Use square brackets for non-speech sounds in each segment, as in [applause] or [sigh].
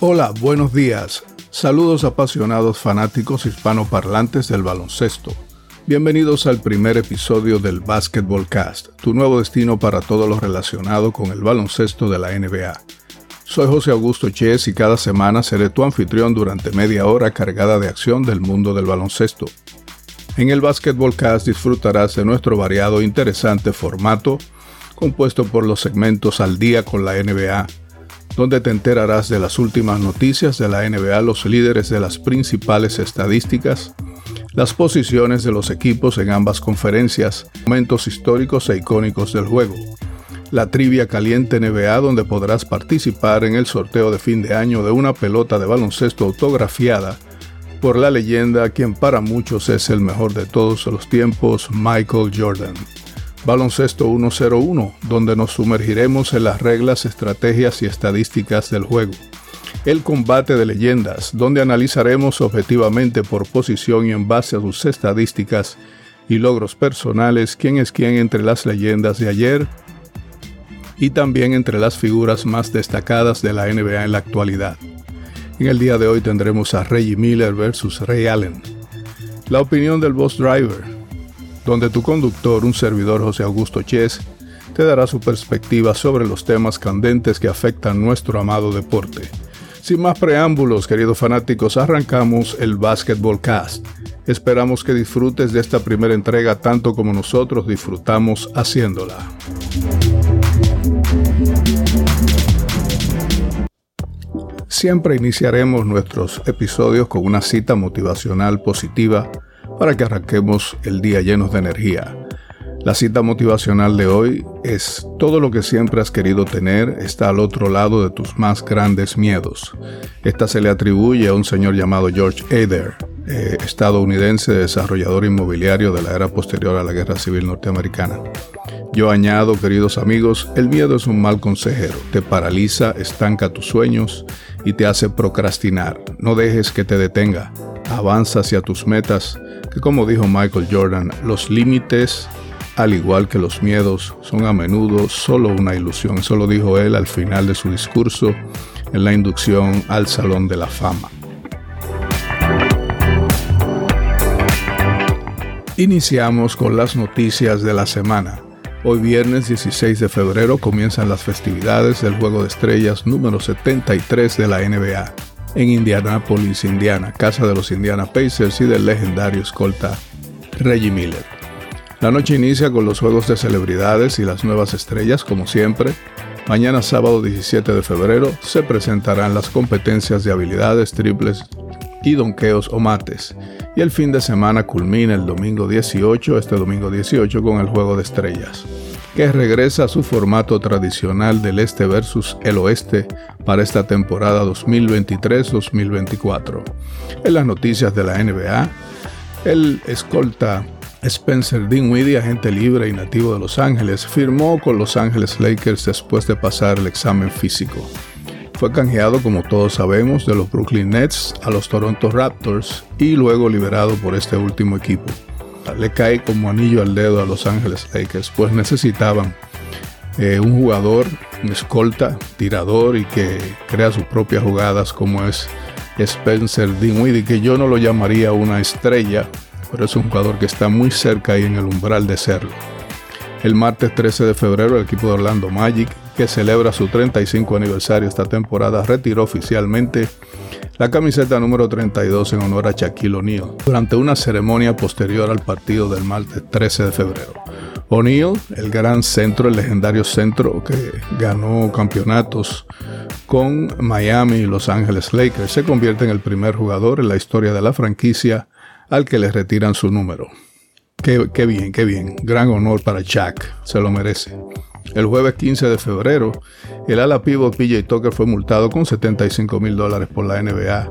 Hola, buenos días. Saludos apasionados fanáticos hispanoparlantes del baloncesto. Bienvenidos al primer episodio del Basketball Cast, tu nuevo destino para todo lo relacionado con el baloncesto de la NBA. Soy José Augusto Chess y cada semana seré tu anfitrión durante media hora cargada de acción del mundo del baloncesto. En el Basketball Cast disfrutarás de nuestro variado e interesante formato, compuesto por los segmentos al día con la NBA, donde te enterarás de las últimas noticias de la NBA, los líderes de las principales estadísticas, las posiciones de los equipos en ambas conferencias, momentos históricos e icónicos del juego, la trivia caliente NBA donde podrás participar en el sorteo de fin de año de una pelota de baloncesto autografiada por la leyenda quien para muchos es el mejor de todos los tiempos, Michael Jordan. Baloncesto 101, donde nos sumergiremos en las reglas, estrategias y estadísticas del juego. El combate de leyendas, donde analizaremos objetivamente por posición y en base a sus estadísticas y logros personales quién es quién entre las leyendas de ayer y también entre las figuras más destacadas de la NBA en la actualidad. En el día de hoy tendremos a Reggie Miller versus Ray Allen. La opinión del boss driver, donde tu conductor, un servidor José Augusto Chess, te dará su perspectiva sobre los temas candentes que afectan nuestro amado deporte. Sin más preámbulos, queridos fanáticos, arrancamos el Basketball Cast. Esperamos que disfrutes de esta primera entrega tanto como nosotros disfrutamos haciéndola. Siempre iniciaremos nuestros episodios con una cita motivacional positiva para que arranquemos el día llenos de energía. La cita motivacional de hoy es todo lo que siempre has querido tener está al otro lado de tus más grandes miedos. Esta se le atribuye a un señor llamado George Adair, eh, estadounidense desarrollador inmobiliario de la era posterior a la Guerra Civil Norteamericana. Yo añado, queridos amigos, el miedo es un mal consejero, te paraliza, estanca tus sueños y te hace procrastinar. No dejes que te detenga, avanza hacia tus metas como dijo Michael Jordan, los límites, al igual que los miedos, son a menudo solo una ilusión. Eso lo dijo él al final de su discurso en la inducción al Salón de la Fama. Iniciamos con las noticias de la semana. Hoy viernes 16 de febrero comienzan las festividades del Juego de Estrellas número 73 de la NBA en Indianapolis, Indiana, casa de los Indiana Pacers y del legendario escolta Reggie Miller. La noche inicia con los juegos de celebridades y las nuevas estrellas, como siempre. Mañana sábado 17 de febrero se presentarán las competencias de habilidades triples y donqueos o mates. Y el fin de semana culmina el domingo 18, este domingo 18, con el juego de estrellas que regresa a su formato tradicional del este versus el oeste para esta temporada 2023-2024. En las noticias de la NBA, el escolta Spencer Dinwiddie, agente libre y nativo de Los Ángeles, firmó con Los Ángeles Lakers después de pasar el examen físico. Fue canjeado, como todos sabemos, de los Brooklyn Nets a los Toronto Raptors y luego liberado por este último equipo le cae como anillo al dedo a Los Ángeles Lakers, pues necesitaban eh, un jugador, un escolta, tirador y que crea sus propias jugadas como es Spencer Dinwiddie, que yo no lo llamaría una estrella, pero es un jugador que está muy cerca ahí en el umbral de serlo. El martes 13 de febrero el equipo de Orlando Magic, que celebra su 35 aniversario esta temporada, retiró oficialmente la camiseta número 32 en honor a Shaquille O'Neal durante una ceremonia posterior al partido del martes 13 de febrero. O'Neal, el gran centro, el legendario centro que ganó campeonatos con Miami y Los Ángeles Lakers, se convierte en el primer jugador en la historia de la franquicia al que le retiran su número. Qué, bien, qué bien. Gran honor para Shaq, se lo merece. El jueves 15 de febrero, el ala pívot PJ Tucker fue multado con 75 mil dólares por la NBA,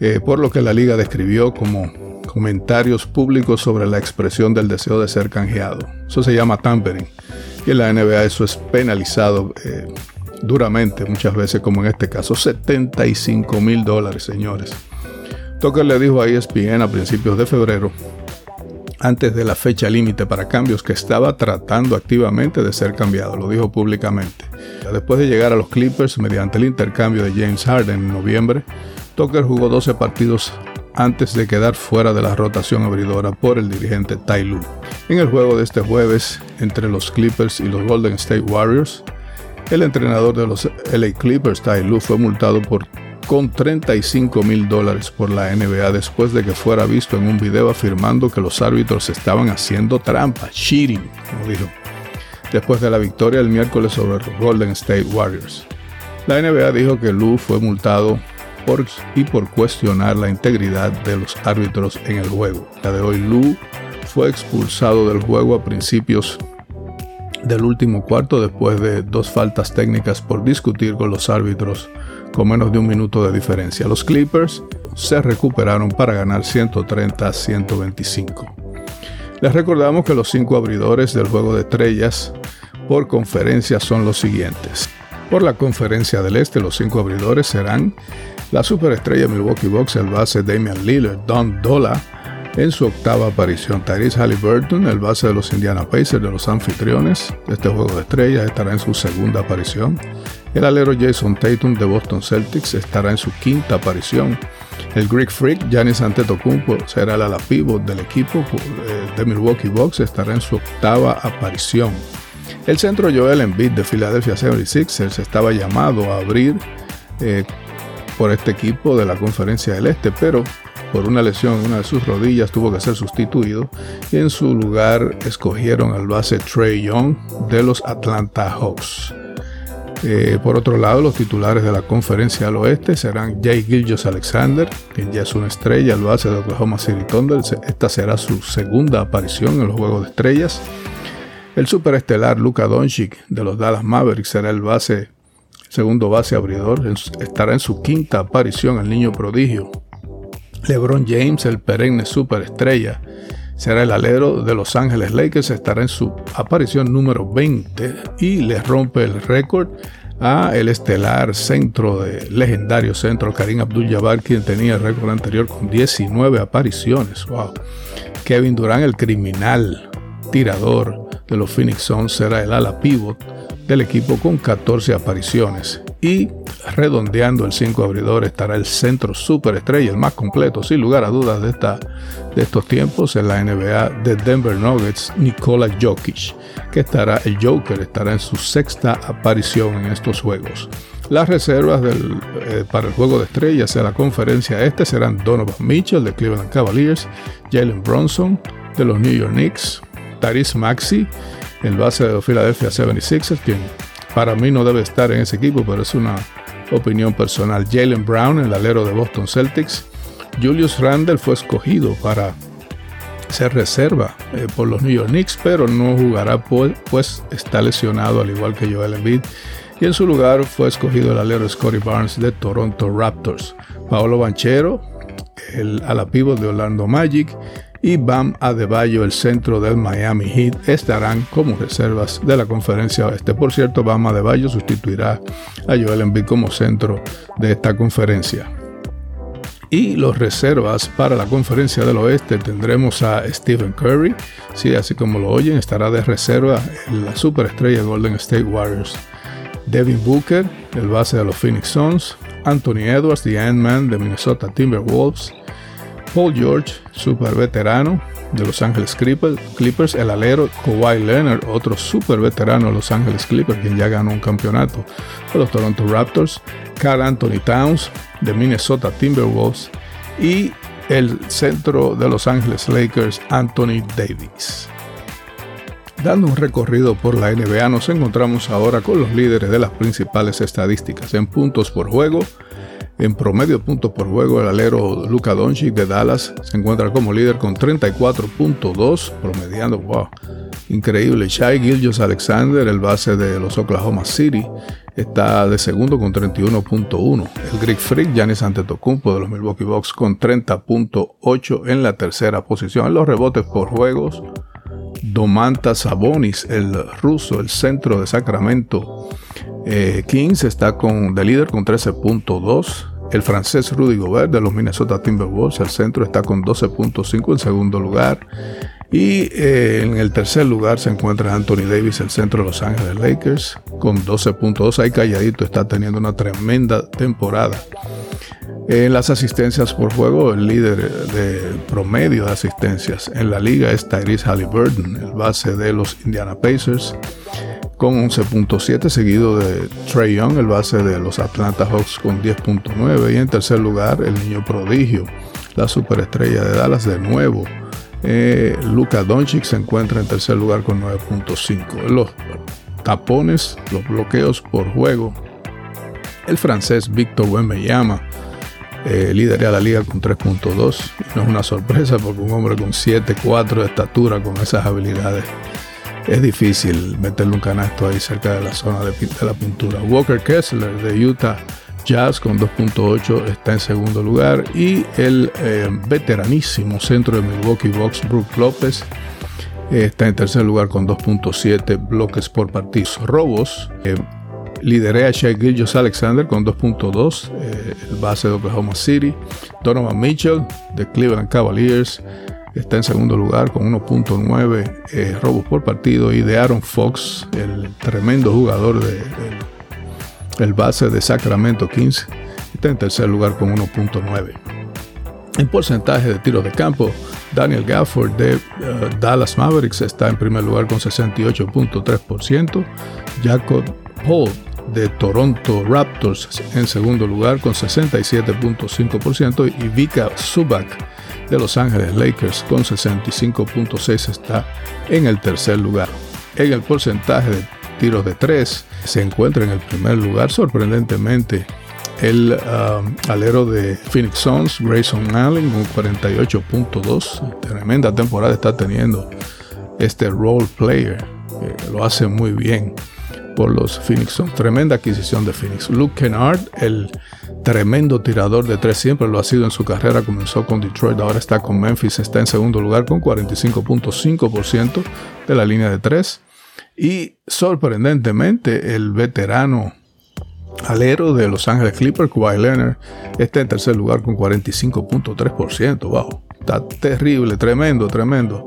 eh, por lo que la liga describió como comentarios públicos sobre la expresión del deseo de ser canjeado. Eso se llama tampering. Y en la NBA eso es penalizado eh, duramente, muchas veces, como en este caso, 75 mil dólares, señores. Tucker le dijo a ESPN a principios de febrero antes de la fecha límite para cambios que estaba tratando activamente de ser cambiado, lo dijo públicamente. Después de llegar a los Clippers mediante el intercambio de James Harden en noviembre, Tucker jugó 12 partidos antes de quedar fuera de la rotación abridora por el dirigente Ty Lue. En el juego de este jueves entre los Clippers y los Golden State Warriors, el entrenador de los LA Clippers, Ty Lue, fue multado por con 35 mil dólares por la NBA después de que fuera visto en un video afirmando que los árbitros estaban haciendo trampa, cheating, como dijo, después de la victoria el miércoles sobre Golden State Warriors. La NBA dijo que Lue fue multado y por cuestionar la integridad de los árbitros en el juego. La de hoy, Lu fue expulsado del juego a principios del último cuarto después de dos faltas técnicas por discutir con los árbitros con menos de un minuto de diferencia. Los Clippers se recuperaron para ganar 130 a 125. Les recordamos que los cinco abridores del juego de estrellas por conferencia son los siguientes. Por la conferencia del este, los cinco abridores serán la superestrella Milwaukee Bucks, el base Damian Lillard, Don Dola, en su octava aparición. Tyrese Halliburton, el base de los Indiana Pacers de los anfitriones este juego de estrellas, estará en su segunda aparición. El alero Jason Tatum de Boston Celtics estará en su quinta aparición. El Greek Freak Giannis Antetokounmpo será el ala pivot del equipo eh, de Milwaukee Bucks, estará en su octava aparición. El centro Joel Embiid de Philadelphia 76ers estaba llamado a abrir eh, por este equipo de la Conferencia del Este, pero por una lesión en una de sus rodillas tuvo que ser sustituido y en su lugar escogieron al base Trey Young de los Atlanta Hawks. Eh, por otro lado, los titulares de la conferencia del oeste serán Jay Gilgis Alexander, quien ya es una estrella, el base de Oklahoma City Thunder. Esta será su segunda aparición en los Juegos de Estrellas. El superestelar Luka Doncic de los Dallas Mavericks será el base segundo base abridor, estará en su quinta aparición el niño prodigio. LeBron James, el perenne superestrella, será el alero de Los Ángeles Lakers, estará en su aparición número 20 y le rompe el récord a el estelar centro de legendario centro Karim Abdul-Jabbar, quien tenía el récord anterior con 19 apariciones. Wow. Kevin Durant, el criminal tirador de los Phoenix Suns, será el ala pivot del equipo con 14 apariciones. Y redondeando el 5 abridor estará el centro superestrella, el más completo, sin lugar a dudas, de, esta, de estos tiempos en la NBA de Denver Nuggets, Nikola Jokic, que estará, el Joker estará en su sexta aparición en estos juegos. Las reservas del, eh, para el juego de estrellas de la conferencia este serán Donovan Mitchell de Cleveland Cavaliers, Jalen Bronson de los New York Knicks, Taris Maxi el base de los Philadelphia 76ers, quien para mí no debe estar en ese equipo, pero es una opinión personal. Jalen Brown, el alero de Boston Celtics. Julius Randle fue escogido para ser reserva eh, por los New York Knicks, pero no jugará pues, está lesionado al igual que Joel Embiid. Y en su lugar fue escogido el alero Scotty Barnes de Toronto Raptors. Paolo Banchero, el ala pivot de Orlando Magic y Bam Adebayo, el centro del Miami Heat, estarán como reservas de la conferencia oeste. Por cierto, Bam Adebayo sustituirá a Joel Embiid como centro de esta conferencia. Y los reservas para la conferencia del oeste tendremos a Stephen Curry, sí, así como lo oyen, estará de reserva la superestrella Golden State Warriors. Devin Booker, el base de los Phoenix Suns, Anthony Edwards, the Ant-Man de Minnesota Timberwolves, Paul George, super veterano de Los Ángeles Clippers, el alero Kawhi Leonard, otro super veterano de Los Ángeles Clippers, quien ya ganó un campeonato de los Toronto Raptors, Carl Anthony Towns de Minnesota Timberwolves y el centro de Los Ángeles Lakers, Anthony Davis. Dando un recorrido por la NBA, nos encontramos ahora con los líderes de las principales estadísticas en puntos por juego, en promedio puntos por juego, el alero Luka Doncic de Dallas se encuentra como líder con 34.2, promediando, wow, increíble. Shai Gilgis Alexander, el base de los Oklahoma City, está de segundo con 31.1. El Greek Freak, Giannis Antetokounmpo de los Milwaukee Bucks con 30.8 en la tercera posición. En los rebotes por juegos, Domantas Sabonis, el ruso, el centro de Sacramento, eh, Kings está con, de líder con 13.2. El francés Rudy Gobert de los Minnesota Timberwolves, el centro está con 12.5 en segundo lugar. Y eh, en el tercer lugar se encuentra Anthony Davis, el centro de Los Ángeles Lakers, con 12.2. Ahí calladito está teniendo una tremenda temporada. En las asistencias por juego, el líder de promedio de asistencias en la liga es Tyrese Halliburton, el base de los Indiana Pacers, con 11.7, seguido de Trey Young, el base de los Atlanta Hawks, con 10.9. Y en tercer lugar, el niño prodigio, la superestrella de Dallas, de nuevo. Eh, Luka Doncic se encuentra en tercer lugar con 9.5. Los tapones, los bloqueos por juego, el francés Victor Wembanyama eh, lidera la liga con 3.2. No es una sorpresa porque un hombre con 7.4 de estatura, con esas habilidades, es difícil meterle un canasto ahí cerca de la zona de, la pintura. Walker Kessler de Utah Jazz con 2.8 está en segundo lugar y el eh, veteranísimo centro de Milwaukee Bucks, Brook López, está en tercer lugar con 2.7 bloques por partido. Robos, eh, Lideré a Shea Gilgis Alexander con 2.2, eh, el base de Oklahoma City. Donovan Mitchell de Cleveland Cavaliers está en segundo lugar con 1.9 eh, robos por partido. Y de Aaron Fox, el tremendo jugador de, el base de Sacramento Kings, está en tercer lugar con 1.9. En porcentaje de tiros de campo, Daniel Gafford de uh, Dallas Mavericks está en primer lugar con 68.3%. Jacob Paul de Toronto Raptors en segundo lugar con 67.5% y Vika Subak de Los Ángeles Lakers con 65.6 está en el tercer lugar. En el porcentaje de tiros de tres se encuentra en el primer lugar sorprendentemente el um, alero de Phoenix Suns, Grayson Allen, con 48.2. Tremenda temporada está teniendo este role player. lo hace muy bien por los Phoenix Suns. Tremenda adquisición de Phoenix. Luke Kennard, el tremendo tirador de tres, siempre lo ha sido en su carrera. Comenzó con Detroit, ahora está con Memphis, está en segundo lugar con 45.5% de la línea de tres. Y sorprendentemente, el veterano alero de Los Ángeles Clippers, Kawhi Leonard, está en tercer lugar con 45.3%. Wow, está terrible, tremendo, tremendo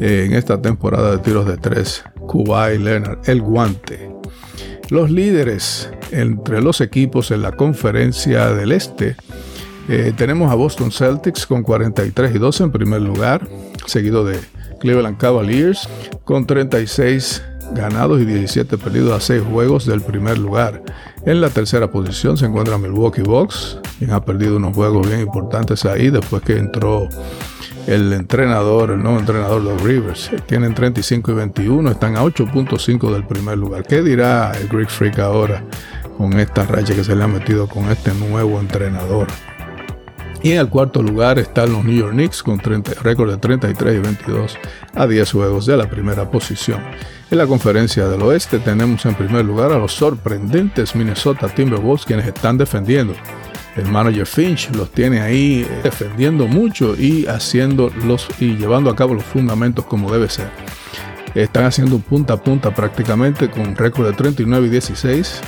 eh, en esta temporada de tiros de tres. Kawhi Leonard, el guante. Los líderes entre los equipos en la conferencia del Este. Eh, tenemos a Boston Celtics con 43 y 12 en primer lugar, seguido de Cleveland Cavaliers con 36 ganados y 17 perdidos a 6 juegos del primer lugar. En la tercera posición se encuentra Milwaukee Bucks, quien ha perdido unos juegos bien importantes ahí después que entró el entrenador, el nuevo entrenador de Rivers. Tienen 35 y 21, están a 8.5 del primer lugar. ¿Qué dirá el Greek Freak ahora con esta racha que se le ha metido con este nuevo entrenador? Y en el cuarto lugar están los New York Knicks con récord de 33 y 22 a 10 juegos de la primera posición. En la conferencia del oeste tenemos en primer lugar a los sorprendentes Minnesota Timberwolves quienes están defendiendo el manager Finch los tiene ahí eh, defendiendo mucho y haciendo los y llevando a cabo los fundamentos como debe ser. Están haciendo punta a punta prácticamente con récord de 39 y 16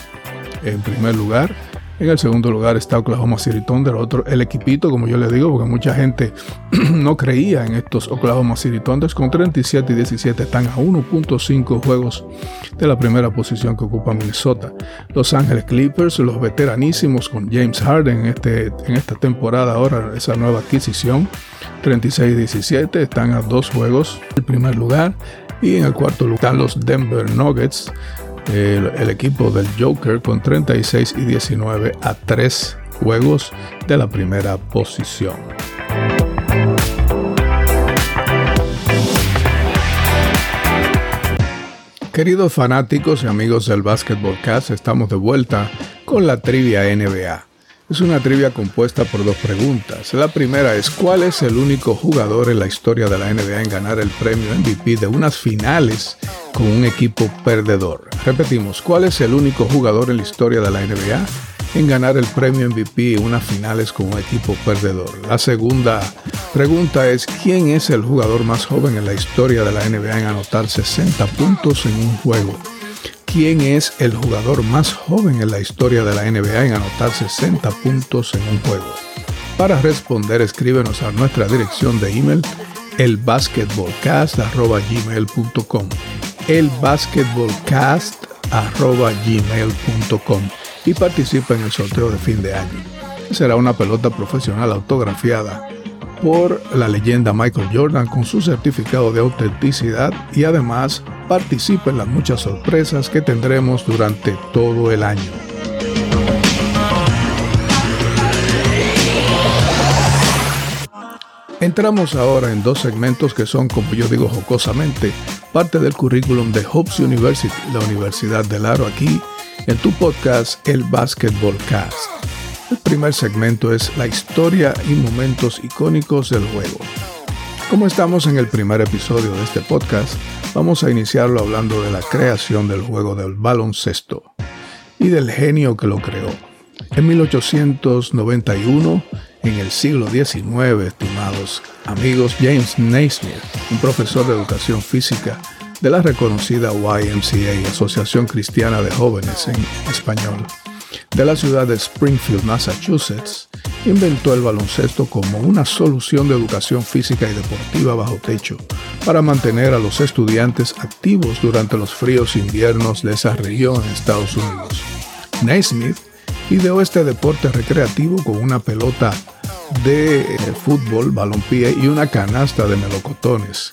en primer lugar en el segundo lugar está Oklahoma City Thunder, otro, el equipito, como yo le digo, porque mucha gente [clears throat] no creía en estos Oklahoma City Thunders. Con 37 y 17 están a 1.5 juegos de la primera posición que ocupa Minnesota. Los Ángeles Clippers, los veteranísimos con James Harden en, este, en esta temporada, ahora esa nueva adquisición. 36 y 17 están a dos juegos del primer lugar. Y en el cuarto lugar están los Denver Nuggets el, equipo del Joker con 36 y 19 a 3 juegos de la primera posición. Queridos fanáticos y amigos del Basketball Cast, estamos de vuelta con la trivia NBA. Es una trivia compuesta por dos preguntas. La primera es, ¿cuál es el único jugador en la historia de la NBA en ganar el premio MVP de unas finales con un equipo perdedor? Repetimos, ¿cuál es el único jugador en la historia de la NBA en ganar el premio MVP en unas finales con un equipo perdedor? La segunda pregunta es, ¿quién es el jugador más joven en la historia de la NBA en anotar 60 puntos en un juego? ¿Quién es el jugador más joven en la historia de la NBA en anotar 60 puntos en un juego? Para responder, escríbenos a nuestra dirección de email elbasketballcast.gmail.com elbasketballcast.gmail.com y participa en el sorteo de fin de año. Será una pelota profesional autografiada por la leyenda Michael Jordan con su certificado de autenticidad y además participa en las muchas sorpresas que tendremos durante todo el año. Entramos ahora en dos segmentos que son, como yo digo jocosamente, parte del currículum de Hopes University, la Universidad del Aro, aquí en tu podcast El Basketball Cast. El primer segmento es la historia y momentos icónicos del juego. Como estamos en el primer episodio de este podcast, vamos a iniciarlo hablando de la creación del juego del baloncesto y del genio que lo creó. En 1891, en el siglo XIX, estimados amigos, James Naismith, un profesor de educación física de la reconocida YMCA, Asociación Cristiana de Jóvenes en español, de la ciudad de Springfield, Massachusetts, inventó el baloncesto como una solución de educación física y deportiva bajo techo para mantener a los estudiantes activos durante los fríos inviernos de esa región en Estados Unidos. Naismith ideó este deporte recreativo con una pelota de eh, fútbol, balompié y una canasta de melocotones,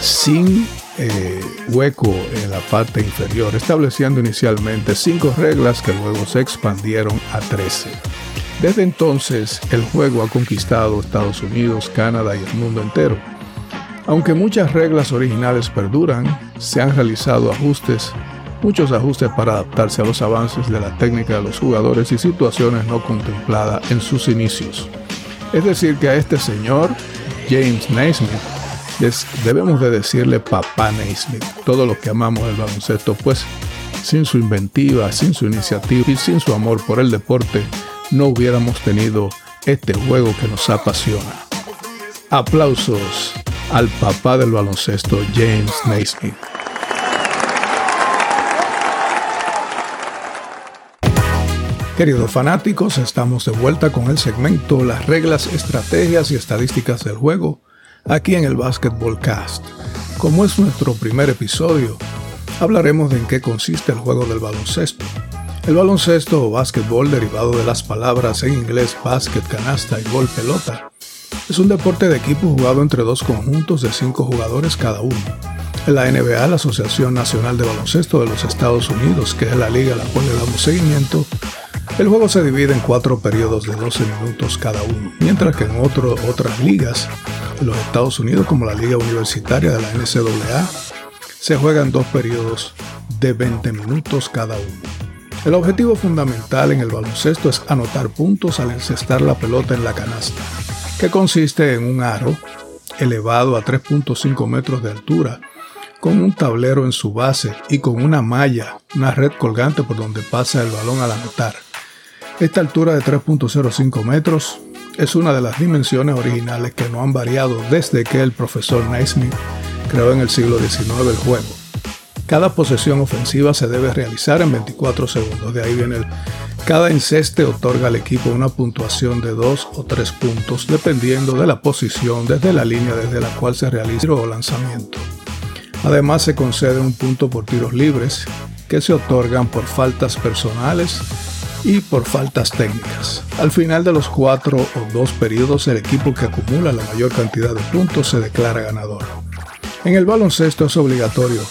sin eh, hueco en la parte inferior, estableciendo inicialmente cinco reglas que luego se expandieron a 13. Desde entonces, el juego ha conquistado Estados Unidos, Canadá y el mundo entero. Aunque muchas reglas originales perduran, se han realizado ajustes muchos ajustes para adaptarse a los avances de la técnica de los jugadores y situaciones no contempladas en sus inicios. Es decir, que a este señor, James Naismith, debemos de decirle papá Naismith, todo lo que amamos del baloncesto, pues sin su inventiva, sin su iniciativa y sin su amor por el deporte, no hubiéramos tenido este juego que nos apasiona. Aplausos al papá del baloncesto, James Naismith. Queridos fanáticos, estamos de vuelta con el segmento Las reglas, estrategias y estadísticas del juego, aquí en el Basketball Cast. Como es nuestro primer episodio, hablaremos de en qué consiste el juego del baloncesto. El baloncesto o básquetbol, derivado de las palabras en inglés basket, canasta y gol pelota, es un deporte de equipo jugado entre dos conjuntos de cinco jugadores cada uno. En la NBA, la Asociación Nacional de Baloncesto de los Estados Unidos, que es la liga a la cual le damos seguimiento, el juego se divide en cuatro periodos de 12 minutos cada uno, mientras que en otras ligas, en los Estados Unidos como la Liga Universitaria de la NCAA, se juegan dos periodos de 20 minutos cada uno. El objetivo fundamental en el baloncesto es anotar puntos al encestar la pelota en la canasta, que consiste en un aro elevado a 3.5 metros de altura, con un tablero en su base y con una malla, una red colgante por donde pasa el balón al anotar. Esta altura de 3.05 metros es una de las dimensiones originales que no han variado desde que el profesor Naismith creó en el siglo XIX el juego. Cada posesión ofensiva se debe realizar en 24 segundos, de ahí viene el... Cada enceste otorga al equipo una puntuación de 2 o 3 puntos dependiendo de la posición desde la línea desde la cual se realiza el lanzamiento. Además se concede un punto por tiros libres que se otorgan por faltas personales y por faltas técnicas. Al final de los cuatro o dos periodos, el equipo que acumula la mayor cantidad de puntos se declara ganador. En el baloncesto es obligatorio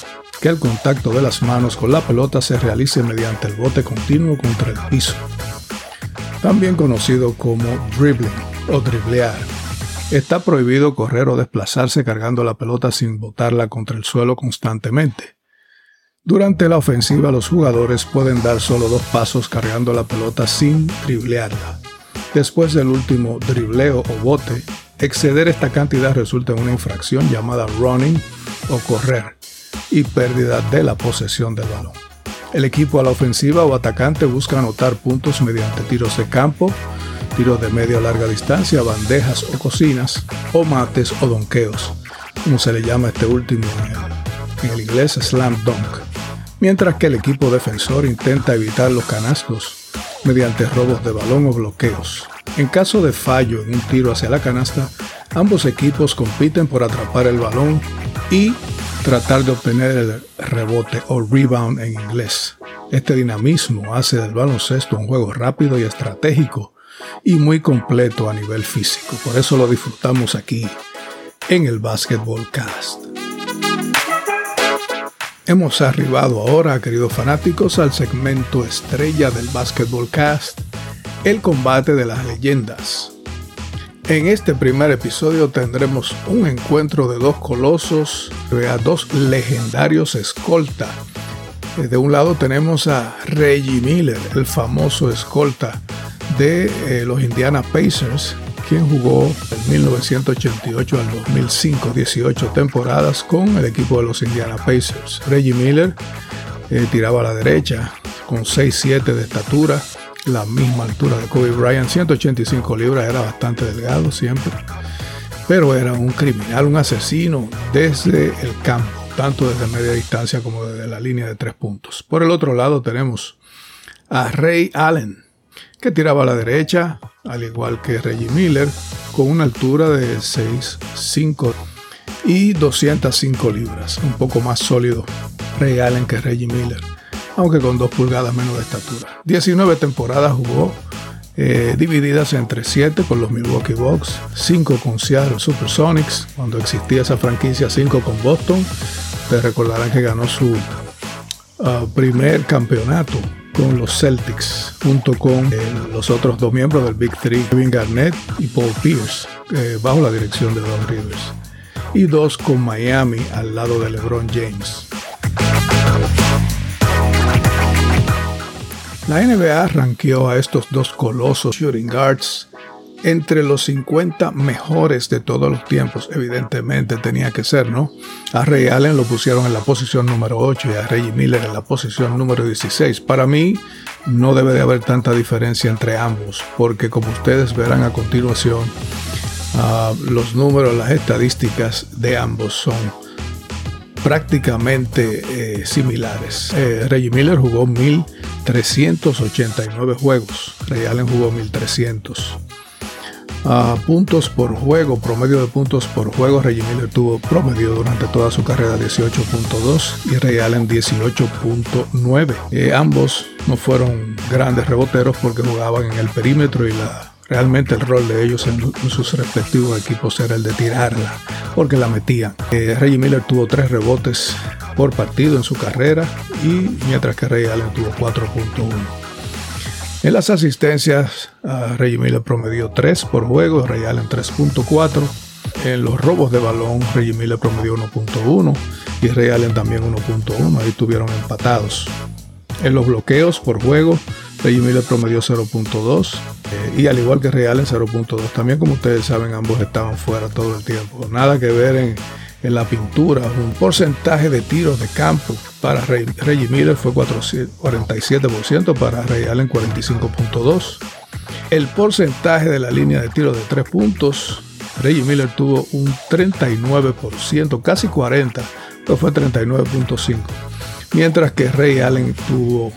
que el contacto de las manos con la pelota se realice mediante el bote continuo contra el piso, también conocido como dribbling o driblear. Está prohibido correr o desplazarse cargando la pelota sin botarla contra el suelo constantemente. Durante la ofensiva los jugadores pueden dar solo dos pasos cargando la pelota sin driblearla. Después del último dribleo o bote, exceder esta cantidad resulta en una infracción llamada running o correr y pérdida de la posesión del balón. El equipo a la ofensiva o atacante busca anotar puntos mediante tiros de campo, tiros de media o larga distancia, bandejas o cocinas, o mates o donqueos, como se le llama este último en el, inglés slam dunk mientras que el equipo defensor intenta evitar los canastos mediante robos de balón o bloqueos. En caso de fallo en un tiro hacia la canasta, Ambos equipos compiten por atrapar el balón y tratar de obtener el rebote o rebound en inglés. Este dinamismo hace del baloncesto un juego rápido y estratégico y muy completo a nivel físico. Por eso lo disfrutamos aquí en el Basketball Cast. Hemos arribado ahora, queridos fanáticos, al segmento estrella del Basketball Cast, el combate de las leyendas. En este primer episodio tendremos un encuentro de dos colosos, a dos legendarios escolta. Eh, de un lado tenemos a Reggie Miller, el famoso escolta de eh, los Indiana Pacers, quien jugó de 1988 al 2005, 18 temporadas con el equipo de los Indiana Pacers. Reggie Miller eh, tiraba a la derecha con 6'7 de estatura, la misma altura de Kobe Bryant, 185 libras, era bastante delgado siempre, pero era un criminal, un asesino desde el campo, tanto desde media distancia como desde la línea de tres puntos. Por el otro lado tenemos a Ray Allen, que tiraba a la derecha, al igual que Reggie Miller, con una altura de 6'5 y 205 libras, un poco más sólido Ray Allen que Reggie Miller aunque con dos pulgadas menos de estatura. 19 temporadas jugó, eh, divididas entre 7 con los Milwaukee Bucks, 5 con Seattle Supersonics, cuando existía esa franquicia, 5 con Boston. Ustedes recordarán que ganó su uh, primer campeonato con los Celtics, junto con eh, los otros dos miembros del Big Three, Kevin Garnett y Paul Pierce, eh, bajo la dirección de Don Rivers. Y dos con Miami al lado de LeBron James. La NBA ranqueó a estos dos colosos shooting guards entre los 50 mejores de todos los tiempos. Evidentemente tenía que ser, ¿no? A Ray Allen lo pusieron en la posición número 8 y a Reggie Miller en la posición número 16. Para mí no debe de haber tanta diferencia entre ambos, porque como ustedes verán a continuación, uh, los números, las estadísticas de ambos son prácticamente eh, similares. Eh, Reggie Miller jugó 1389 juegos, Ray Allen jugó 1300. Uh, puntos por juego, promedio de puntos por juego, Reggie Miller tuvo promedio durante toda su carrera 18.2 y Ray Allen 18.9. Eh, ambos no fueron grandes reboteros porque jugaban en el perímetro y la Realmente el rol de ellos en, sus respectivos equipos era el de tirarla, porque la metían. Eh, Reggie Miller tuvo tres rebotes por partido en su carrera, y mientras que Ray Allen tuvo 4.1. En las asistencias, Reggie Miller promedió 3 por juego, Ray Allen 3.4. En los robos de balón, Reggie Miller promedió 1.1 y Ray Allen también 1.1. Ahí estuvieron empatados. En los bloqueos por juego, Reggie Miller promedió 0.2 eh, y al igual que Real en 0.2. También como ustedes saben ambos estaban fuera todo el tiempo. Nada que ver en, la pintura. Un porcentaje de tiros de campo para Reggie Miller fue 47%, para Ray Allen 45.2%. El porcentaje de la línea de tiros de 3 puntos, Reggie Miller tuvo un 39%, casi 40%, pero fue 39.5%. Mientras que Ray Allen tuvo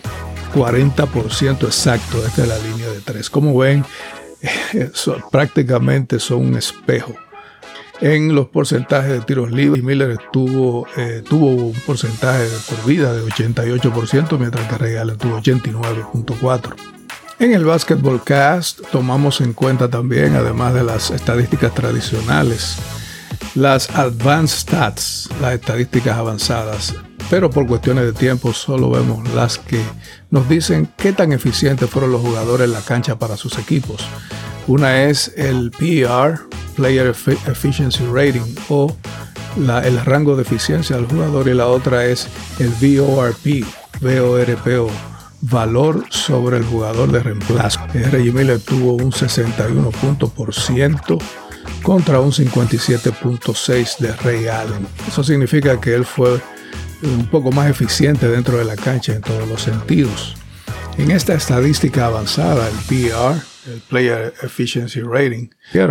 40% exacto desde la línea de 3. Como ven, [laughs] prácticamente son un espejo. En los porcentajes de tiros libres, Miller tuvo, eh, tuvo un porcentaje de por vida de 88%, mientras que Allen tuvo 89.4%. En el Basketball Cast tomamos en cuenta también, además de las estadísticas tradicionales, las Advanced Stats, las estadísticas avanzadas pero por cuestiones de tiempo solo vemos las que nos dicen qué tan eficientes fueron los jugadores en la cancha para sus equipos. Una es el PER, Player Efficiency Rating, o el rango de eficiencia del jugador, y la otra es el VORP, VORP, valor sobre el jugador de reemplazo. Reggie Miller tuvo un 61 puntos por ciento contra un 57.6 de Ray Allen. Eso significa que él fue un poco más eficiente dentro de la cancha en todos los sentidos. En esta estadística avanzada, el PR, el Player Efficiency Rating,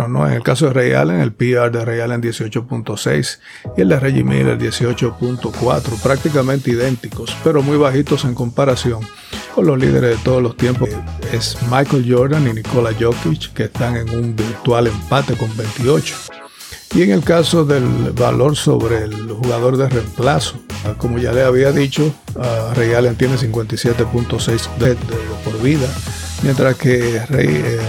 ¿no? En el caso de Ray Allen, el PR de Ray Allen 18.6 y el de Reggie Miller 18.4, prácticamente idénticos, pero muy bajitos en comparación con los líderes de todos los tiempos. Es Michael Jordan y Nikola Jokic, que están en un virtual empate con 28. Y en el caso del valor sobre el jugador de reemplazo, como ya le había dicho, Ray Allen tiene 57.6 de, por vida, mientras que eh,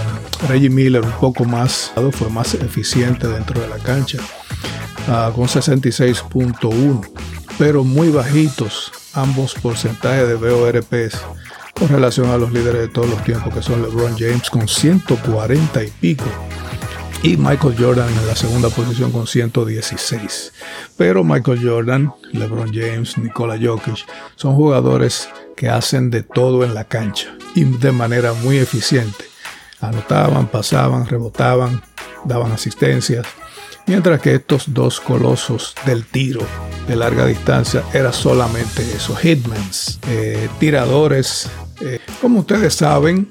Reggie Miller un poco más, fue más eficiente dentro de la cancha, con 66.1, pero muy bajitos ambos porcentajes de BORPs con relación a los líderes de todos los tiempos que son LeBron James con 140 y pico y Michael Jordan en la segunda posición con 116. Pero Michael Jordan, LeBron James, Nikola Jokic son jugadores que hacen de todo en la cancha y de manera muy eficiente. Anotaban, pasaban, rebotaban, daban asistencias, mientras que estos dos colosos del tiro de larga distancia era solamente eso, hitmans, eh, tiradores. Eh, como ustedes saben,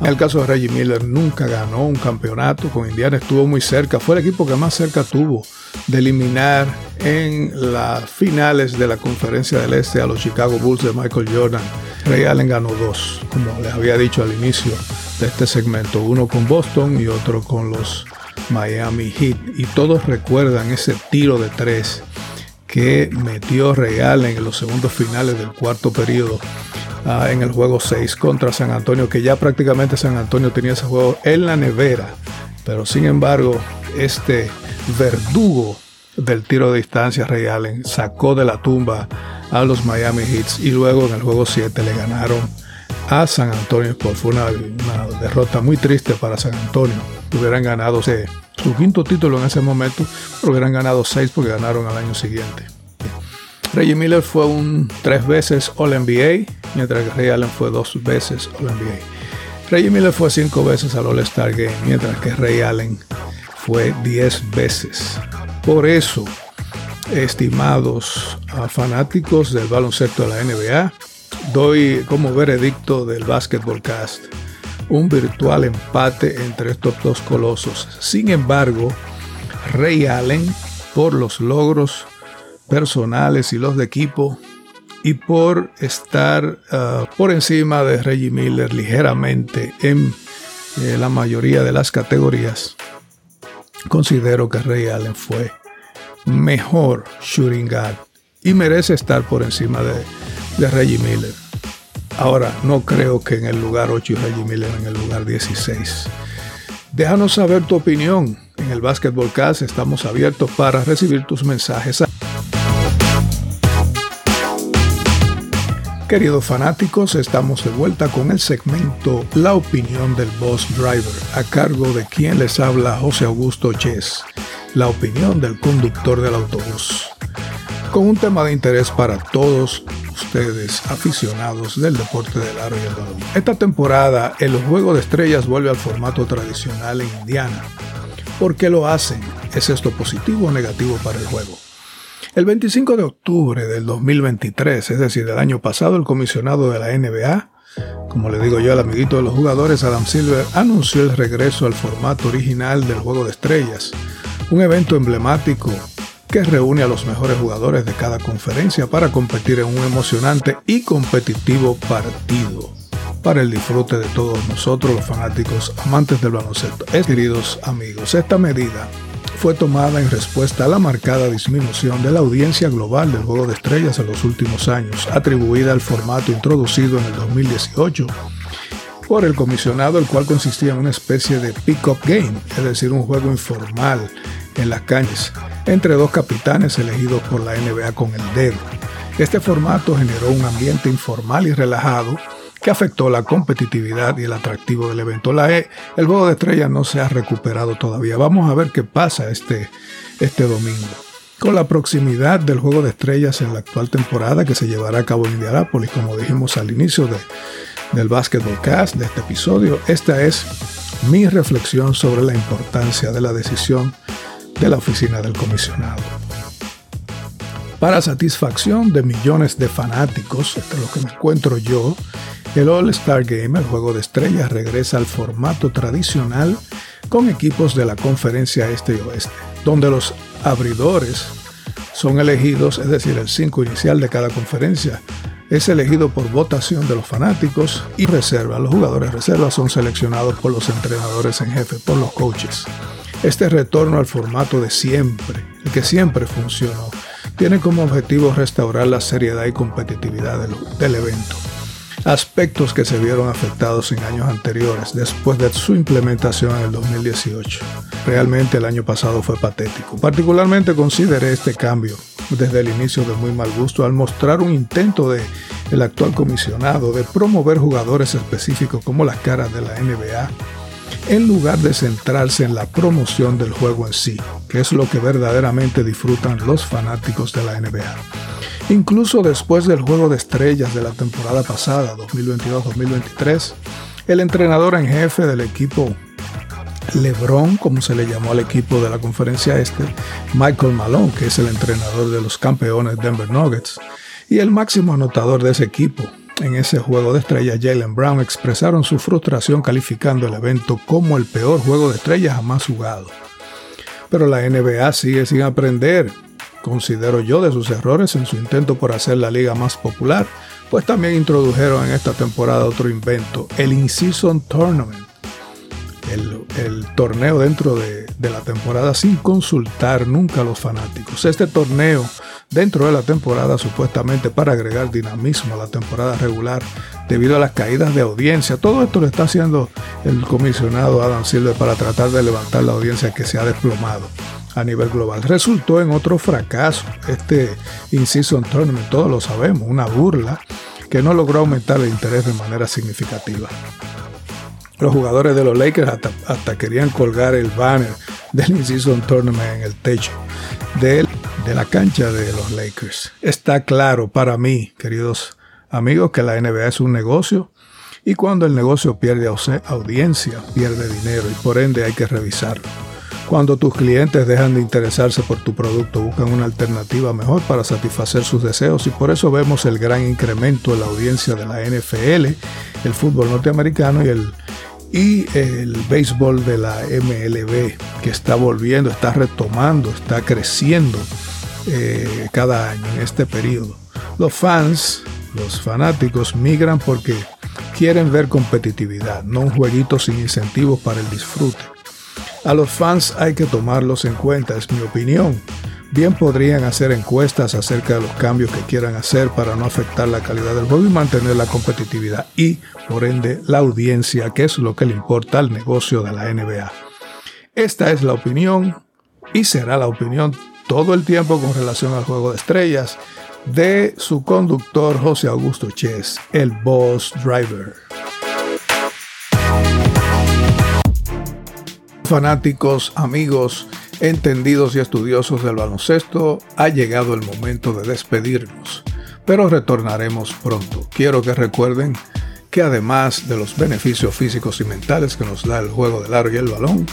en el caso de Reggie Miller, nunca ganó un campeonato. Con Indiana estuvo muy cerca. Fue el equipo que más cerca tuvo de eliminar en las finales de la Conferencia del Este a los Chicago Bulls de Michael Jordan. Ray Allen ganó dos, como les había dicho al inicio de este segmento. Uno con Boston y otro con los Miami Heat. Y todos recuerdan ese tiro de tres que metió Allen en los segundos finales del cuarto periodo Ah, en el juego 6 contra San Antonio, que ya prácticamente San Antonio tenía ese juego en la nevera. Pero sin embargo, este verdugo del tiro de distancia Allen sacó de la tumba a los Miami Heats y luego en el juego 7 le ganaron a San Antonio. Fue una, derrota muy triste para San Antonio. Hubieran ganado su quinto título en ese momento, pero hubieran ganado 6 porque ganaron al año siguiente. Reggie Miller fue un tres veces All NBA, mientras que Ray Allen fue dos veces All NBA. Reggie Miller fue cinco veces al All Star Game, mientras que Ray Allen fue diez veces. Por eso, estimados fanáticos del baloncesto de la NBA, doy como veredicto del Basketball Cast un virtual empate entre estos dos colosos. Sin embargo, Ray Allen, por los logros personales y los de equipo y por estar ah, por encima de Reggie Miller ligeramente en eh, la mayoría de las categorías, considero que Ray Allen fue mejor shooting guard y merece estar por encima de, de Reggie Miller. Ahora, no creo que en el lugar 8 y Reggie Miller en el lugar 16. Déjanos saber tu opinión. En el Basketball Cast estamos abiertos para recibir tus mensajes. Queridos fanáticos, estamos de vuelta con el segmento La opinión del Boss Driver, a cargo de quien les habla José Augusto Chess, la opinión del conductor del autobús, con un tema de interés para todos ustedes aficionados del deporte del aro y el balón. Esta temporada el juego de estrellas vuelve al formato tradicional en Indiana. ¿Por qué lo hacen? ¿Es esto positivo o negativo para el juego? El 25 de octubre del 2023, es decir, del año pasado, el comisionado de la NBA, como le digo yo al amiguito de los jugadores, Adam Silver, anunció el regreso al formato original del Juego de Estrellas, un evento emblemático que reúne a los mejores jugadores de cada conferencia para competir en un emocionante y competitivo partido para el disfrute de todos nosotros, los fanáticos amantes del baloncesto. Es, queridos amigos, esta medida fue tomada en respuesta a la marcada disminución de la audiencia global del Juego de Estrellas en los últimos años, atribuida al formato introducido en el 2018 por el comisionado, el cual consistía en una especie de pick-up game, es decir, un juego informal en las calles, entre dos capitanes elegidos por la NBA con el dedo. Este formato generó un ambiente informal y relajado que afectó la competitividad y el atractivo del evento. La e, el juego de estrellas no se ha recuperado todavía. Vamos a ver qué pasa este, este domingo. Con la proximidad del juego de estrellas en la actual temporada que se llevará a cabo en Indianápolis, como dijimos al inicio de, del Basketball Cast de este episodio, esta es mi reflexión sobre la importancia de la decisión de la oficina del comisionado. Para satisfacción de millones de fanáticos, entre los que me encuentro yo, el All-Star Game, el juego de estrellas, regresa al formato tradicional con equipos de la conferencia este y oeste, donde los abridores son elegidos, es decir, el 5 inicial de cada conferencia es elegido por votación de los fanáticos y reserva. Los jugadores reservas son seleccionados por los entrenadores en jefe, por los coaches. Este retorno al formato de siempre, el que siempre funcionó, tiene como objetivo restaurar la seriedad y competitividad del, evento aspectos que se vieron afectados en años anteriores después de su implementación en el 2018. Realmente el año pasado fue patético. Particularmente consideré este cambio desde el inicio de muy mal gusto al mostrar un intento de el actual comisionado de promover jugadores específicos como las caras de la NBA en lugar de centrarse en la promoción del juego en sí, que es lo que verdaderamente disfrutan los fanáticos de la NBA. Incluso después del juego de estrellas de la temporada pasada, 2022-2023, el entrenador en jefe del equipo LeBron, como se le llamó al equipo de la conferencia este, Michael Malone, que es el entrenador de los campeones Denver Nuggets, y el máximo anotador de ese equipo, en ese juego de estrellas, Jalen Brown expresaron su frustración calificando el evento como el peor juego de estrellas jamás jugado. Pero la NBA sigue sin aprender, considero yo, de sus errores en su intento por hacer la liga más popular, pues también introdujeron en esta temporada otro invento, el In-Season Tournament, el, torneo dentro de, de, la temporada sin consultar nunca a los fanáticos. Este torneo dentro de la temporada supuestamente para agregar dinamismo a la temporada regular debido a las caídas de audiencia. Todo esto lo está haciendo el comisionado Adam Silver para tratar de levantar la audiencia que se ha desplomado a nivel global. Resultó en otro fracaso. Este In-Season Tournament, todos lo sabemos, una burla que no logró aumentar el interés de manera significativa. Los jugadores de los Lakers hasta, querían colgar el banner del In-Season Tournament en el techo de, de la cancha de los Lakers. Está claro para mí, queridos amigos, que la NBA es un negocio y cuando el negocio pierde audiencia, pierde dinero y por ende hay que revisarlo. Cuando tus clientes dejan de interesarse por tu producto, buscan una alternativa mejor para satisfacer sus deseos y por eso vemos el gran incremento en la audiencia de la NFL, el fútbol norteamericano y el y el béisbol de la MLB que está volviendo, está retomando, está creciendo eh, cada año en este periodo. Los fans, los fanáticos migran porque quieren ver competitividad, no un jueguito sin incentivos para el disfrute. A los fans hay que tomarlos en cuenta, es mi opinión. Bien podrían hacer encuestas acerca de los cambios que quieran hacer para no afectar la calidad del juego y mantener la competitividad y, por ende, la audiencia, que es lo que le importa al negocio de la NBA. Esta es la opinión y será la opinión todo el tiempo con relación al juego de estrellas de su conductor José Augusto Chess, el Boss Driver. Fanáticos, amigos, entendidos y estudiosos del baloncesto, ha llegado el momento de despedirnos, pero retornaremos pronto. Quiero que recuerden que además de los beneficios físicos y mentales que nos da el juego del aro y el balón,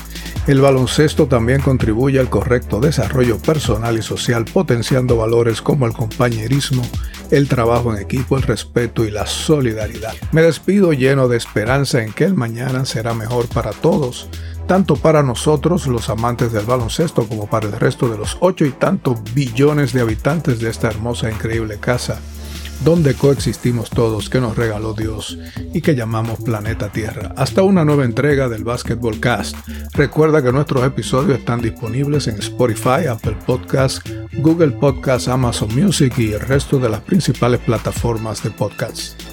el baloncesto también contribuye al correcto desarrollo personal y social, potenciando valores como el compañerismo, el trabajo en equipo, el respeto y la solidaridad. Me despido lleno de esperanza en que el mañana será mejor para todos tanto para nosotros, los amantes del baloncesto, como para el resto de los ocho y tantos billones de habitantes de esta hermosa e increíble casa, donde coexistimos todos que nos regaló Dios y que llamamos Planeta Tierra. Hasta una nueva entrega del Basketball Cast. Recuerda que nuestros episodios están disponibles en Spotify, Apple Podcasts, Google Podcasts, Amazon Music y el resto de las principales plataformas de podcasts.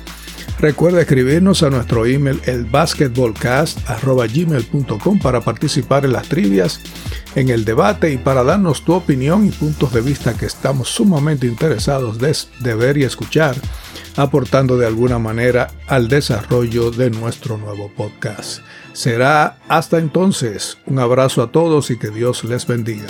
Recuerda escribirnos a nuestro email elbasketballcast.gmail.com para participar en las trivias, en el debate y para darnos tu opinión y puntos de vista que estamos sumamente interesados de, de ver y escuchar, aportando de alguna manera al desarrollo de nuestro nuevo podcast. Será hasta entonces. Un abrazo a todos y que Dios les bendiga.